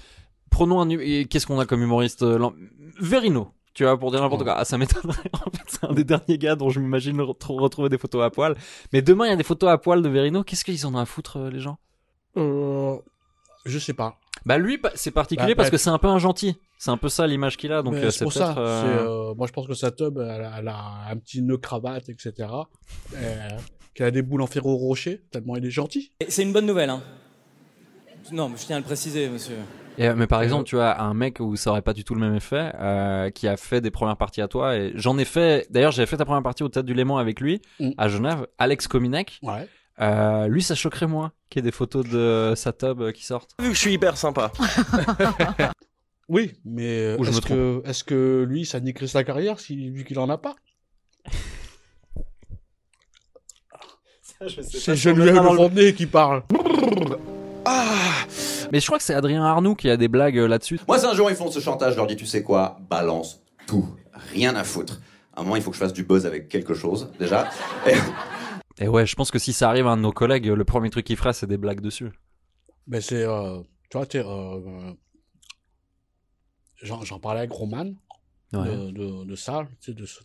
prenons un, qu'est-ce qu'on a comme humoriste euh, Verino. Tu vois, pour dire n'importe quoi. Ah, ça m'étonnerait. En fait, c'est un des derniers gars dont je m'imagine re- retrouver des photos à poil. Mais demain, il y a des photos à poil de Verino. Qu'est-ce qu'ils en ont à foutre, euh, les gens? Euh, je sais pas. Bah, lui, c'est particulier Bah, parce que c'est un peu un gentil. C'est un peu ça l'image qu'il a. Donc, euh, c'est pour ça. euh, euh, moi, je pense que sa tub, elle, a- elle a un petit nœud cravate, etc. Qu'elle a des boules en ferro rocher, tellement il est gentil. C'est une bonne nouvelle, hein. Non, mais je tiens à le préciser, monsieur. Et, euh, mais par exemple, tu vois, un mec où ça aurait pas du tout le même effet, euh, qui a fait des premières parties à toi, et j'en ai fait, d'ailleurs, j'avais fait ta première partie au Théâtre du Léman avec lui, Mm. à Genève, Alex Kominek. Ouais. Euh, lui, ça choquerait moins qu'il y ait des photos de sa tub qui sortent. Vu que je suis hyper sympa. Oui, mais est-ce que, lui, ça niquerait sa carrière si, vu qu'il en a pas? C'est Geneviève Le Fontenay qui parle. Mais je crois que c'est Adrien Arnoux qui a des blagues euh, là-dessus. Moi, si un jour ils font ce chantage, je leur dis, tu sais quoi, balance tout, rien à foutre. À un moment, il faut que je fasse du buzz avec quelque chose, déjà. Et- Et ouais, je pense que si ça arrive à un de nos collègues, le premier truc qu'il fera, c'est des blagues dessus. Ben c'est, euh, tu vois, t'es, euh, j'en, j'en parlais avec Roman Ouais. de, de, de ça, tu sais, de ce-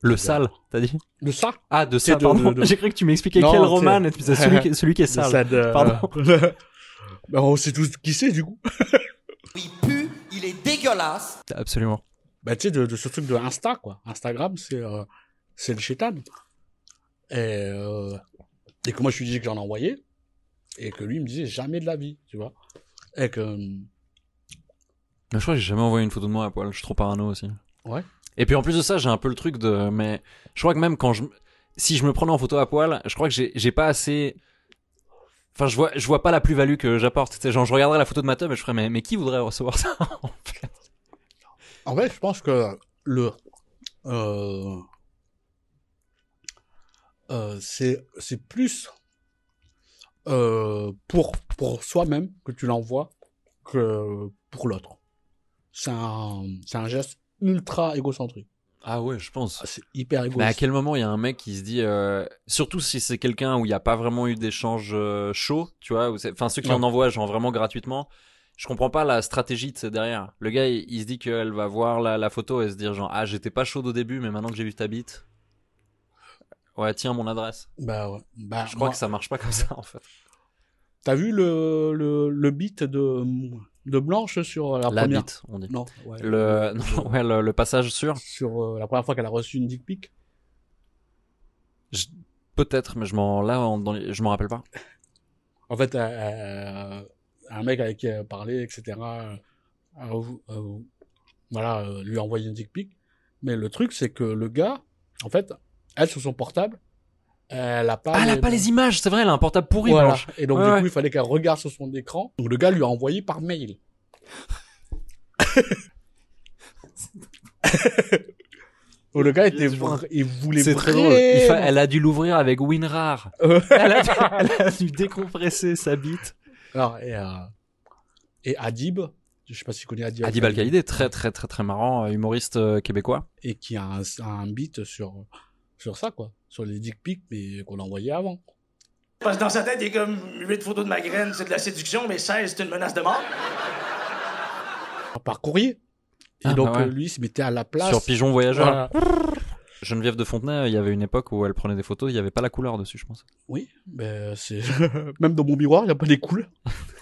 Le sale, t'as dit? De ça? Ah, de C'est ça, de- pardon. de- de- J'ai cru que tu m'expliquais Non, quel c'est- roman, et puis c'est celui, qui- celui qui est de sale. ça, de- Pardon. ben, on sait tous qui c'est du coup. Il pue, il est dégueulasse. Absolument. Bah, tu sais, de, de ce truc de Insta, quoi. Instagram, c'est euh, c'est le chétan. Et, euh, et que moi, je lui disais que j'en envoyais, et que lui il me disait jamais de la vie, tu vois. Et que. Mais je crois que j'ai jamais envoyé une photo de moi à poil. Je suis trop parano aussi. Ouais. Et puis en plus de ça, j'ai un peu le truc de. Mais je crois que même quand je. Si je me prenais en photo à poil, je crois que j'ai j'ai pas assez. Enfin, je vois, je vois pas la plus-value que j'apporte. Je regarderais la photo de ma teub et je ferais, mais, qui voudrait recevoir ça en fait? En je pense que le. Euh, euh, c'est c'est plus euh, pour, pour soi-même que tu l'envoies que pour l'autre. C'est un, c'est un geste ultra égocentrique. Ah ouais, je pense. C'est hyper égoïste. Mais à quel moment il y a un mec qui se dit, euh, surtout si c'est quelqu'un où il n'y a pas vraiment eu d'échange euh, chaud, tu vois, enfin ceux qui Ouais. en envoient genre vraiment gratuitement, je comprends pas la stratégie de c'est derrière. Le gars il, il se dit qu'elle va voir la, la photo et se dire genre ah j'étais pas chaude au début mais maintenant que j'ai vu ta bite, ouais tiens mon adresse. Bah ouais. Bah, je crois moi- que ça marche pas comme ça en fait. T'as vu le, le, le beat de, de Blanche sur la, La première bite, on dit. Non, ouais. Le, non, ouais, le, le passage sur. Sur euh, la première fois qu'elle a reçu une dick pic Je- Peut-être, mais je m'en là en- dans les- je m'en rappelle pas. En fait, euh, un mec avec qui elle parlait, etc. euh, voilà, lui a envoyé une dick pic. Mais le truc, c'est que le gars, en fait, elle sur son portable, elle a pas. Ah, elle a pas les images, c'est vrai, elle a un portable pourri. Voilà. Blanche. Et donc Ouais, du ouais. coup, il fallait qu'elle regarde sur son écran. Donc le gars lui a envoyé par mail. Donc, le gars était, vra- il voulait C'est très drôle. Il fa- Elle a dû l'ouvrir avec WinRAR. Elle, a dû, elle a dû décompresser sa bite. Alors, et, euh, et Adib, je sais pas si tu connais Adib. Adib Al-Khaïdé, très très très très marrant, euh, humoriste euh, québécois. Et qui a un, un beat sur, sur ça, quoi. Sur les dick pics, mais qu'on a envoyé avant. Parce que dans sa tête, il est comme 8 photos de ma graine, c'est de la séduction, mais 16, c'est une menace de mort. Par courrier. Et Ah, donc, bah ouais. euh, lui, il se mettait à la place. Sur Pigeon Voyageur. Voilà. Geneviève de Fontenay, il y avait une époque où elle prenait des photos, il n'y avait pas la couleur dessus, je pense. Oui, ben, c'est, même dans mon miroir, il n'y a pas des couleurs.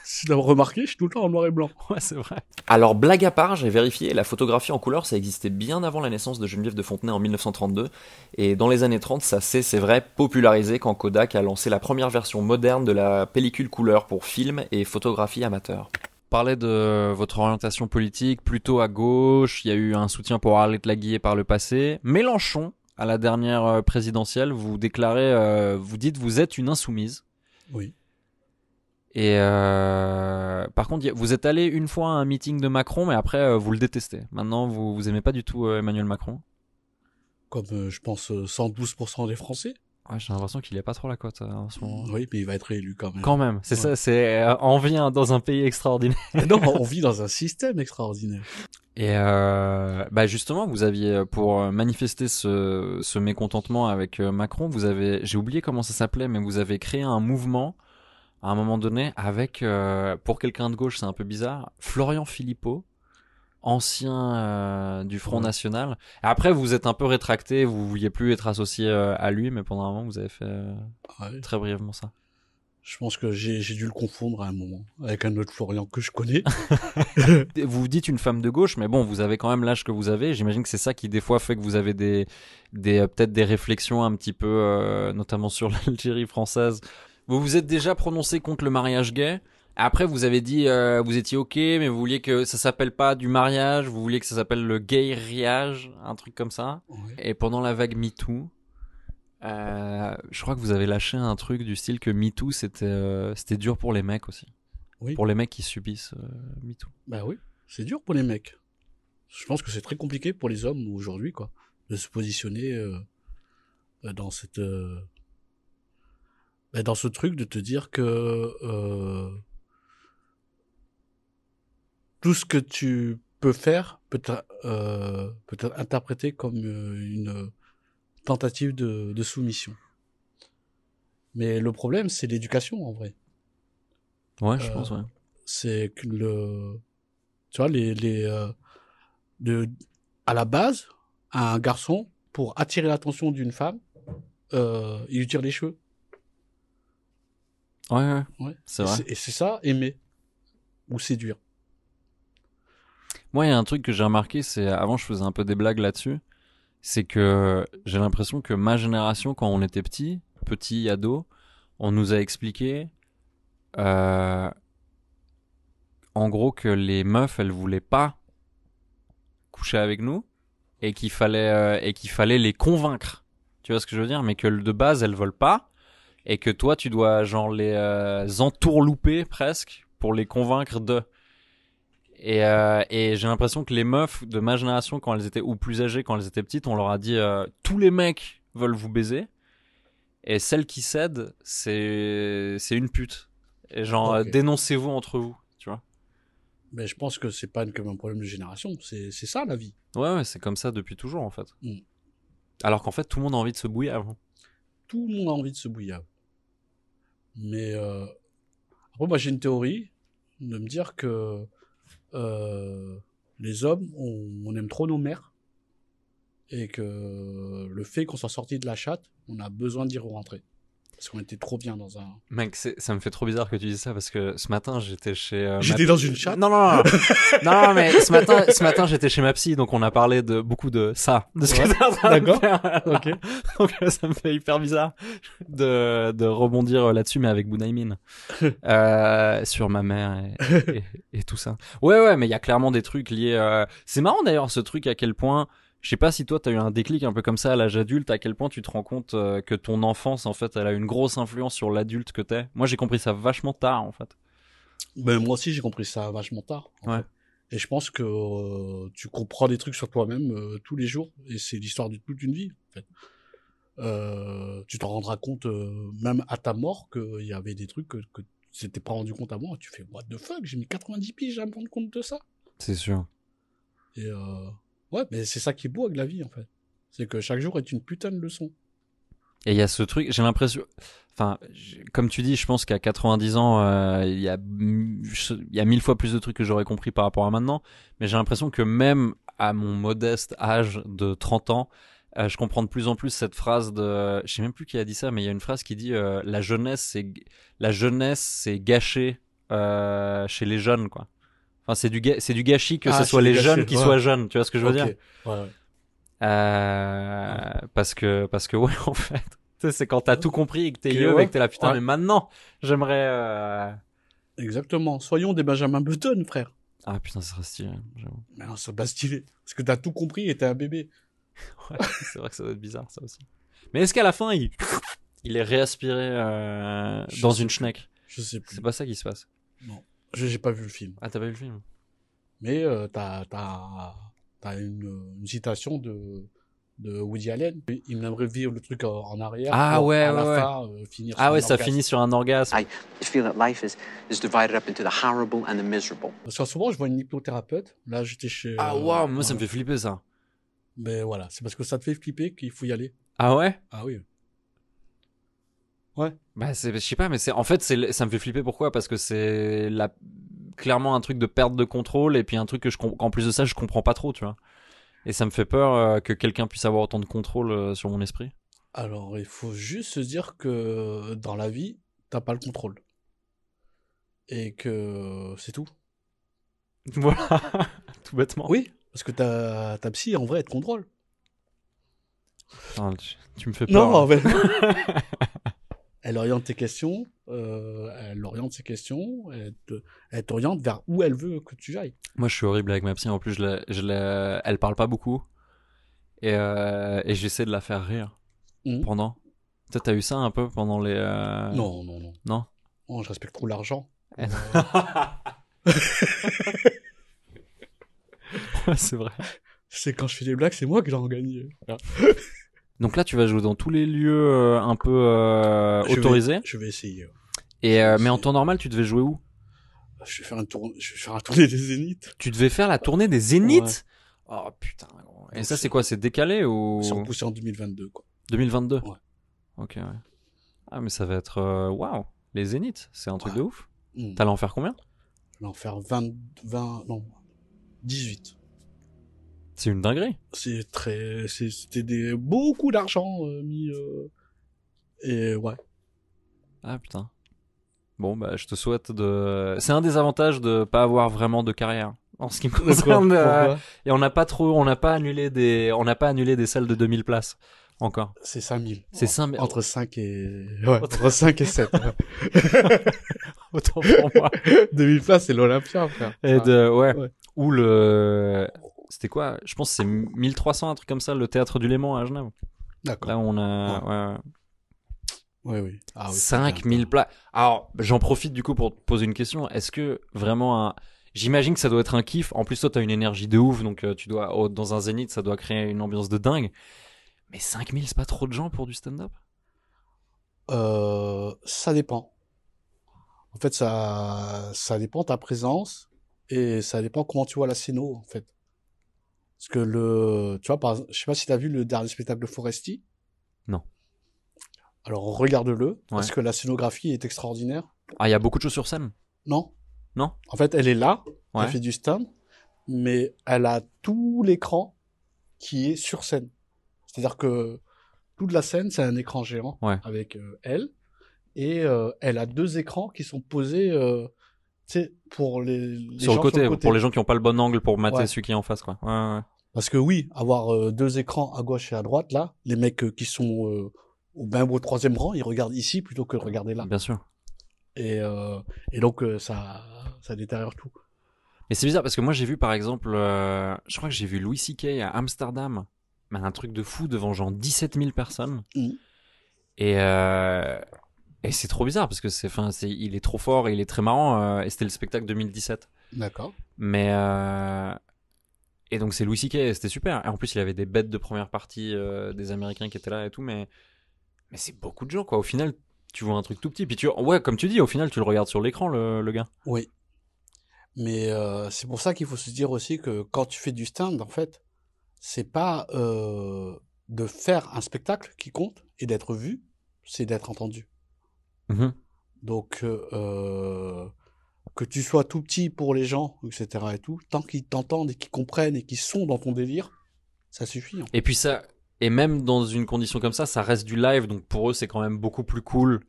Si vous remarqué, je suis tout le temps en noir et blanc. Ouais, c'est vrai. Alors, blague à part, j'ai vérifié, la photographie en couleur, ça existait bien avant la naissance de Geneviève de Fontenay en 1932. Et dans les années 30, ça s'est, c'est vrai, popularisé quand Kodak a lancé la première version moderne de la pellicule couleur pour film et photographie amateur. Parlait de votre orientation politique, plutôt à gauche, il y a eu un soutien pour Arlette Laguillet par le passé. Mélenchon, à la dernière euh, présidentielle, vous déclarez, euh, vous dites vous êtes une insoumise. Oui. Et euh, par contre, vous êtes allé une fois à un meeting de Macron, mais après euh, vous le détestez. Maintenant, vous vous aimez pas du tout euh, Emmanuel Macron? Comme, je pense, euh, 112% des Français. Ouais, j'ai l'impression qu'il est pas trop la cote en ce moment. Oui, mais il va être élu quand même. Quand même, c'est Ouais. ça, c'est on vit dans un pays extraordinaire. non, on vit dans un système extraordinaire. Et euh, bah justement, vous aviez pour manifester ce, ce mécontentement avec Macron, vous avez, j'ai oublié comment ça s'appelait, mais vous avez créé un mouvement à un moment donné avec, euh, pour quelqu'un de gauche, c'est un peu bizarre, Florian Philippot, ancien euh, du Front. National. Après, vous êtes un peu rétracté, vous vouliez plus être associé euh, à lui, mais pendant un moment, vous avez fait Ouais. très brièvement ça. Je pense que j'ai dû le confondre à un moment avec un autre Florian que je connais. vous vous dites une femme de gauche, mais bon, vous avez quand même l'âge que vous avez. J'imagine que c'est ça qui des fois fait que vous avez des, des peut-être des réflexions un petit peu, euh, notamment sur l'Algérie française. Vous vous êtes déjà prononcé contre le mariage gay. Après, vous avez dit, euh, vous étiez ok, mais vous vouliez que ça s'appelle pas du mariage, vous vouliez que ça s'appelle le gay-riage, un truc comme ça. Et pendant la vague MeToo, euh, je crois que vous avez lâché un truc du style que MeToo c'était euh, c'était dur pour les mecs aussi. Oui. Pour les mecs qui subissent euh, MeToo. Bah oui. c'est dur pour les mecs. Je pense que c'est très compliqué pour les hommes aujourd'hui, quoi, de se positionner dans cette, ben, dans ce truc de te dire que euh, tout ce que tu peux faire peut être, euh, peut être interprété comme euh, une tentative de, de soumission. Mais le problème, c'est l'éducation en vrai. Ouais, je pense, ouais. C'est que le, tu vois, les, les, de, à la base, un garçon, pour attirer l'attention d'une femme, euh, il lui tire les cheveux. Ouais, ouais. C'est Et vrai. Et c'est ça, aimer. Ou séduire. Moi, il y a un truc que j'ai remarqué, c'est avant je faisais un peu des blagues là-dessus, c'est que j'ai l'impression que ma génération, quand on était petit, petit ado, on nous a expliqué, euh, en gros que les meufs, elles voulaient pas coucher avec nous et qu'il fallait euh, et qu'il fallait les convaincre. Tu vois ce que je veux dire? Mais que de base, elles veulent pas et que toi, tu dois genre les euh, entourlouper presque pour les convaincre de. Et, euh, et j'ai l'impression que les meufs de ma génération, quand elles étaient ou plus âgées, quand elles étaient petites, on leur a dit euh, tous les mecs veulent vous baiser. Et celle qui cède, c'est c'est une pute. Et genre dénoncez-vous entre vous, tu vois. Mais je pense que c'est pas que un problème de génération. C'est c'est ça la vie. Ouais, ouais, c'est comme ça depuis toujours en fait. Mm. Alors qu'en fait, tout le monde a envie de se bouiller avant. Tout le monde a envie de se bouillir. Mais euh, après, moi j'ai une théorie de me dire que euh, les hommes, on, on aime trop nos mères et que le fait qu'on soit sorti de la chatte, on a besoin d'y rentrer parce qu'on était trop bien dans un. Mec, ça me fait trop bizarre que tu dises ça parce que ce matin j'étais chez. euh, J'étais ma- dans une chatte Non, non, non. non, mais ce matin, ce matin j'étais chez ma psy donc on a parlé de beaucoup de ça. De ce que Ouais, t'es en train de d'accord, ok. donc euh, ça me fait hyper bizarre de, de rebondir là-dessus mais avec Bunaimin. euh, sur ma mère et, et, et tout ça. Ouais, ouais, mais il y a clairement des trucs liés. euh, C'est marrant d'ailleurs ce truc à quel point. Je sais pas si toi t'as eu un déclic un peu comme ça à l'âge adulte, à quel point tu te rends compte euh, que ton enfance en fait elle a une grosse influence sur l'adulte que t'es. Moi j'ai compris ça vachement tard en fait. Ben, moi aussi, j'ai compris ça vachement tard. Ouais. fait. Et je pense que euh, tu comprends des trucs sur toi-même euh, tous les jours. Et c'est l'histoire de toute une vie, en fait. Tu t'en rendras compte, même à ta mort, qu'il y avait des trucs que, que tu t'étais pas rendu compte à moi. Tu fais, what the fuck, j'ai mis 90 piges à me rendre compte de ça. C'est sûr. Et euh, ouais, mais c'est ça qui est beau avec la vie, en fait. C'est que chaque jour est une putain de leçon. Et il y a ce truc, j'ai l'impression, enfin, comme tu dis, je pense qu'à 90 ans, euh, il y a, y a mille fois plus de trucs que j'aurais compris par rapport à maintenant. Mais j'ai l'impression que même à mon modeste âge de 30 ans, euh, je comprends de plus en plus cette phrase de, je sais même plus qui a dit ça, mais il y a une phrase qui dit euh, la jeunesse, c'est la jeunesse, gâché chez les jeunes, quoi. Enfin, c'est du ga- c'est du gâchis que Ah, ce c'est soit les gâchis, jeunes qui ouais. soient jeunes. Tu vois ce que je veux dire Ouais, ouais. euh, parce que parce que ouais en fait c'est quand t'as tout compris et que t'es yeux et que t'es là putain mais maintenant j'aimerais euh... Exactement. Soyons des Benjamin Button, frère. ah putain ça serait stylé j'avoue Mais non, c'est pas stylé. Parce que t'as tout compris et t'es un bébé. ouais, c'est vrai que ça doit être bizarre ça aussi mais est-ce qu'à la fin il il est réaspiré euh, dans une schneck? Je sais plus. c'est pas ça qui se passe Non. Je- J'ai pas vu le film. ah t'as pas vu le film Mais euh, t'as t'as t'as une, une citation de de Woody Allen. Il aimerait vivre le truc en, en arrière. Ah pour, ouais, à la ouais, fin, euh, finir ah sur ouais un ça orgasme. finit sur un orgasme I feel that life is, is divided up into the horrible and the miserable. Parce qu'en ce moment, je vois une hypnothérapeute. Là, j'étais chez. ah euh, waouh moi ça me fait flipper ça Mais voilà, c'est parce que ça te fait flipper qu'il faut y aller. ah ouais? Ah oui. Ouais. Bah c'est je sais pas mais c'est en fait c'est ça me fait flipper pourquoi? Parce que c'est la clairement un truc de perte de contrôle et puis un truc que je en plus de ça je comprends pas trop tu vois. Et ça me fait peur euh, que quelqu'un puisse avoir autant de contrôle euh, sur mon esprit. Alors, il faut juste se dire que dans la vie, t'as pas le contrôle. Et que c'est tout. Voilà, tout bêtement. Oui, parce que ta, ta psy, en vrai, elle te contrôle. Putain, tu, tu me fais peur. Non, hein. mais... elle oriente tes questions, euh, elle oriente ses questions, elle te- elle t'oriente vers où elle veut que tu ailles. Moi, je suis horrible avec ma psy. En plus, je la, je la- elle parle pas beaucoup. Et, euh, et j'essaie de la faire rire Mhm. pendant. Toi, t'as eu ça un peu pendant les. euh, Non, non, non. Non? Oh, je respecte trop l'argent. Eh. Euh, c'est vrai. C'est quand je fais des blagues, c'est moi qui j'en gagne. Donc là, tu vas jouer dans tous les lieux euh, un peu euh, Je vais- autorisés. Je vais essayer. ouais. Et euh, mais en temps normal, tu devais jouer où? Je vais faire un tour, je vais faire un tournée des Zéniths. Tu devais faire la tournée des Zéniths? Ouais. Oh putain. gros. Et ça, c'est quoi? C'est décalé ou? C'est repoussé en 2022, quoi. 2022 Ouais. Ok, ouais. Ah, mais ça va être. Waouh Les Zéniths, c'est un truc de ouf. Mm. T'allais en faire combien? Je vais en faire 20, 20, non, 18. C'est une dinguerie. C'est très, c'était des, beaucoup d'argent euh, mis, euh, et ouais. Ah putain. Bon, bah, je te souhaite de. C'est un des avantages de pas avoir vraiment de carrière. En ce qui me concerne. euh, et on n'a pas trop. On n'a pas annulé des. On n'a pas annulé des salles de 2000 places. Encore. C'est 5000. C'est 5000. Entre 5 et, ouais, entre 5 et 7. Autant pour moi. 2000 places, c'est l'Olympia, frère. Et de, ouais. Ouais. Ou le. C'était quoi? Je pense que c'est 1300, un truc comme ça, le théâtre du Léman à Genève. D'accord. Là, on a. ouais, ouais. Oui, oui. Ah, oui, c'est 5000 places. Alors, j'en profite du coup pour te poser une question. Est-ce que vraiment un. J'imagine que ça doit être un kiff. En plus, toi, t'as une énergie de ouf, donc euh, tu dois. oh, dans un zénith, ça doit créer une ambiance de dingue. Mais 5000, c'est pas trop de gens pour du stand-up? Euh, ça dépend. En fait, ça, ça dépend de ta présence et ça dépend comment tu vois la scéno, en fait. Parce que le, tu vois, par exemple, je sais pas si t'as vu le dernier spectacle de Foresti. Non. Alors, regarde-le, Ouais. parce que la scénographie est extraordinaire. Ah, il y a beaucoup de choses sur scène? Non. Non? En fait, elle est là, Ouais. elle fait du stand, mais elle a tout l'écran qui est sur scène. C'est-à-dire que toute la scène, c'est un écran géant Ouais. avec euh, elle, et euh, elle a deux écrans qui sont posés, euh, tu sais, pour les, les sur, gens le côté, pour les gens qui ont pas le bon angle pour mater Ouais. celui qui est en face, quoi. Ouais, ouais. Parce que oui, avoir euh, deux écrans à gauche et à droite, là, les mecs euh, qui sont euh, au même au troisième rang, ils regardent ici plutôt que de regarder là. Bien sûr. Et, et donc, ça, ça détériore tout. Mais c'est bizarre parce que moi j'ai vu par exemple, je crois que j'ai vu Louis C.K. à Amsterdam, mais un truc de fou devant genre 17 000 personnes. Mm. Et, et c'est trop bizarre parce que c'est, enfin, c'est, il est trop fort et il est très marrant. euh, et c'était le spectacle 2017. D'accord. Mais euh, et donc c'est Louis C.K. c'était super. Et en plus il avait des bêtes de première partie euh, des Américains qui étaient là et tout. Mais mais c'est beaucoup de gens quoi. Au final tu vois un truc tout petit. Puis tu, ouais comme tu dis, au final tu le regardes sur l'écran le, le gars. Oui. Mais euh, c'est pour ça qu'il faut se dire aussi que quand tu fais du stand, en fait, c'est pas euh, de faire un spectacle qui compte et d'être vu, c'est d'être entendu. Mhm. Donc, euh, que tu sois tout petit pour les gens, etc. et tout, tant qu'ils t'entendent et qu'ils comprennent et qu'ils sont dans ton délire, ça suffit. hein. Et puis ça, et même dans une condition comme ça, ça reste du live, donc pour eux c'est quand même beaucoup plus cool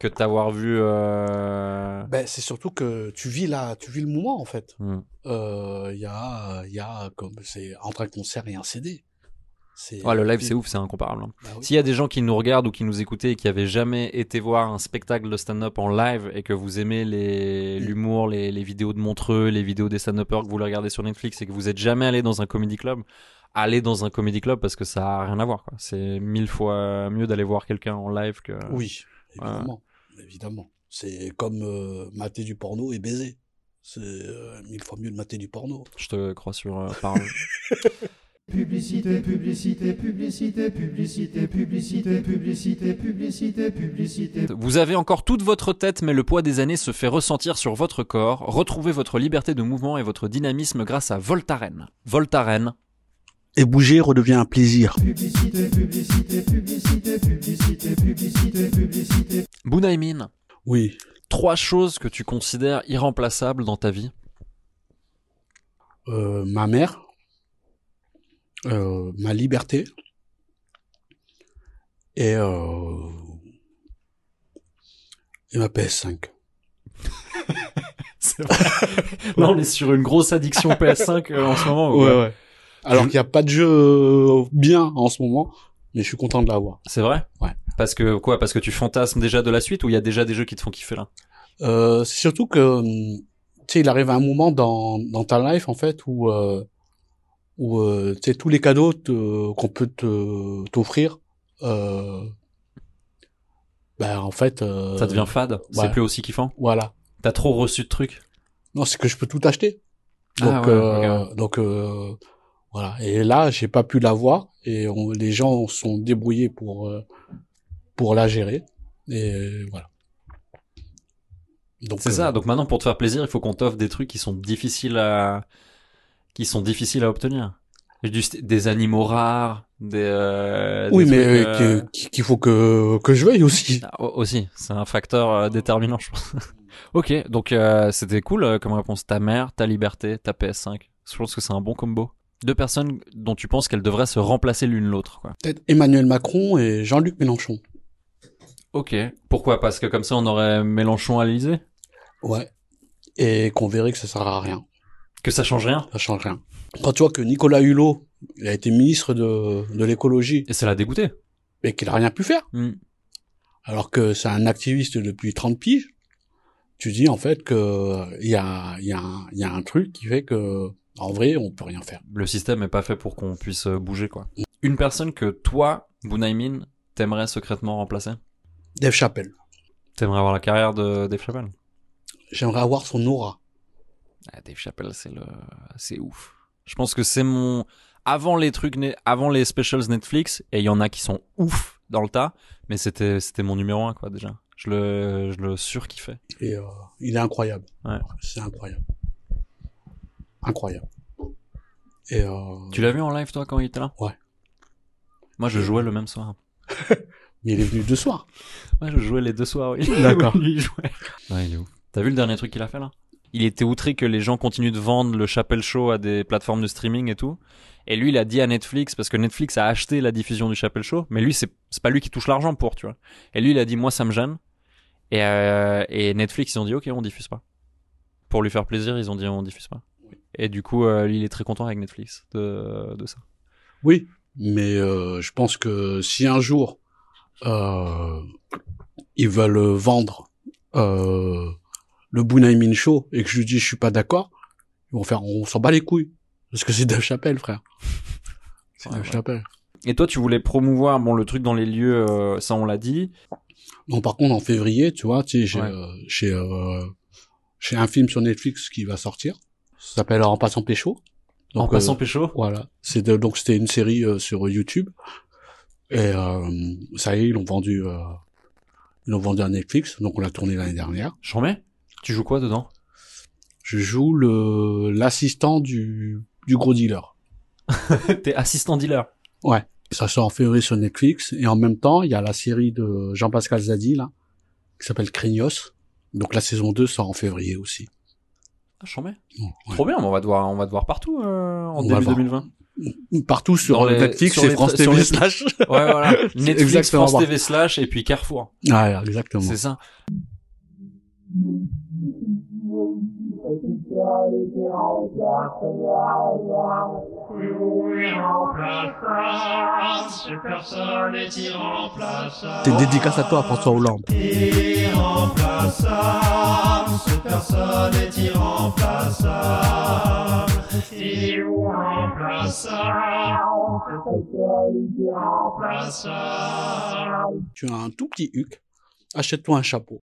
que de t'avoir vu. euh, Ben, c'est surtout que tu vis là, tu vis le moment en fait. Mm. Euh, Il y a, il y a comme c'est entre un concert et un CD. Ouais, le live c'est ouf, c'est incomparable. hein. Bah oui. S'il y a des gens qui nous regardent ou qui nous écoutaient et qui avaient jamais été voir un spectacle de stand-up en live et que vous aimez Mm. l'humour, les, les vidéos de Montreux, les vidéos des stand-uppers que vous les regardez sur Netflix et que vous êtes jamais allé dans un comedy club, allez dans un comedy club parce que ça a rien à voir. C'est mille fois mieux d'aller voir quelqu'un en live que. Oui, Ouais. évidemment, évidemment. C'est comme euh, mater du porno et baiser. C'est euh, mille fois mieux de mater du porno. Je te crois sur euh, parole. Publicité, publicité, publicité, publicité, publicité, publicité, publicité, publicité. Vous avez encore toute votre tête, mais le poids des années se fait ressentir sur votre corps. Retrouvez votre liberté de mouvement et votre dynamisme grâce à Voltaren. Voltaren. Et bouger redevient un plaisir. Publicité, publicité, publicité, publicité, publicité, publicité. Bunaimin. Oui. Trois choses que tu considères irremplaçables dans ta vie. Euh, ma mère, euh, ma liberté et, euh, et ma PS5. C'est vrai. Là, on est sur une grosse addiction PS5 euh, en ce moment. ou Ouais, ouais. Alors qu'il n'y a pas de jeu euh, bien en ce moment, mais je suis content de l'avoir. C'est vrai? Ouais. Parce que quoi Parce que tu fantasmes déjà de la suite ou il y a déjà des jeux qui te font kiffer là? Euh, c'est surtout que, hum, tu sais, il arrive un moment dans, dans ta life, en fait, où, euh, où euh, tu sais, tous les cadeaux qu'on peut te, t'offrir, euh, ben, en fait... euh, Ça devient fade C'est ouais. plus aussi kiffant Voilà. T'as trop reçu de trucs Non, c'est que je peux tout acheter. Donc, Ah ouais, donc euh, voilà. Et là, j'ai pas pu la voir et on- les gens sont débrouillés pour euh, pour la gérer. Et voilà. Donc C'est ça. Donc maintenant, pour te faire plaisir, il faut qu'on t'offre des trucs qui sont difficiles à, qui sont difficiles à obtenir. Des animaux rares, des. euh, oui, des mais euh, euh, qu'il faut que que je veuille aussi. ah, au- aussi, c'est un facteur euh, déterminant, je pense. ok, donc euh, c'était cool comme réponse. Ta mère, ta liberté, ta PS5. Je pense que c'est un bon combo. Deux personnes dont tu penses qu'elles devraient se remplacer l'une l'autre, quoi. Peut-être Emmanuel Macron et Jean-Luc Mélenchon. Ok. Pourquoi? Parce que comme ça, on aurait Mélenchon à l'Élysée? Ouais. Et qu'on verrait que ça sert à rien. Que ça change rien? Ça change rien. Quand tu vois que Nicolas Hulot, il a été ministre de, de l'écologie. Et ça l'a dégoûté. Et qu'il a rien pu faire. Hmm. Alors que c'est un activiste depuis 30 piges. Tu dis, en fait, que il y a, il y a un, il y a un truc qui fait que, en vrai, on peut rien faire. Le système est pas fait pour qu'on puisse euh, bouger, quoi. Une personne que toi, Bunaimin, t'aimerais secrètement remplacer? Dave Chappelle. T'aimerais avoir la carrière de Dave Chappelle? J'aimerais avoir son aura. Ah, Dave Chappelle, c'est le, c'est ouf. Je pense que c'est mon, avant les trucs, avant les specials Netflix, et il y en a qui sont ouf dans le tas, mais c'était, c'était mon numéro un, quoi, déjà. Je le, je le surkiffais. Et euh, il est incroyable. Ouais. C'est incroyable. Incroyable. Et euh, Tu l'as vu en live, toi, quand il était là? Ouais. Moi, je jouais le même soir. il est venu deux soirs. Ouais, je jouais les deux soirs, oui. D'accord. Il jouait. Ouais, il est ouf. T'as vu le dernier truc qu'il a fait, là? Il était outré que les gens continuent de vendre le Chappelle Show à des plateformes de streaming et tout. Et lui, il a dit à Netflix, parce que Netflix a acheté la diffusion du Chappelle Show, mais lui, c'est pas lui qui touche l'argent pour, tu vois. Et lui, il a dit, moi, ça me gêne. Et, euh, et Netflix, ils ont dit, ok, on diffuse pas. Pour lui faire plaisir, ils ont dit, on diffuse pas. Et du coup, euh, lui, il est très content avec Netflix de, de ça. Oui, mais euh, je pense que si un jour euh, ils veulent vendre euh, le Bunaimin Show et que je lui dis je suis pas d'accord, ils vont faire on s'en bat les couilles parce que c'est Dave Chappelle frère. C'est Ouais, Dave ouais. Chappelle. Et toi, tu voulais promouvoir, bon, le truc dans les lieux, euh, ça, on l'a dit. Non par contre en février tu vois tu sais j'ai Ouais. euh, j'ai euh, j'ai un film sur Netflix qui va sortir. Ça s'appelle En passant pécho. En Donc, passant euh, pécho Voilà. C'est de- donc c'était une série euh, sur YouTube. Et euh, ça y est, ils l'ont vendu, euh, ils l'ont vendu à Netflix. Donc on l'a tourné l'année dernière. J'en mets Tu joues quoi dedans? Je joue le l'assistant du du gros dealer. T'es assistant dealer. Ouais. Ça sort en février sur Netflix et en même temps il y a la série de Jean-Pascal Zadi là qui s'appelle Craignos. Donc la saison 2 sort en février aussi. Ah, j'en mets. Ouais. Trop bien, mais on va te voir, on va te voir partout euh, en On va début voir. 2020. Partout sur les- Netflix sur et les- France TV les- slash. Ouais, voilà. C'est Netflix, exactement France. TV slash et puis Carrefour. Ouais, exactement. C'est ça. C'est dédicace à toi François Hollande. Irremplaçable, cette personne est irremplaçable. Irremplaçable, cette personne est irremplaçable. Tu as un tout petit huc. Achète-toi un chapeau.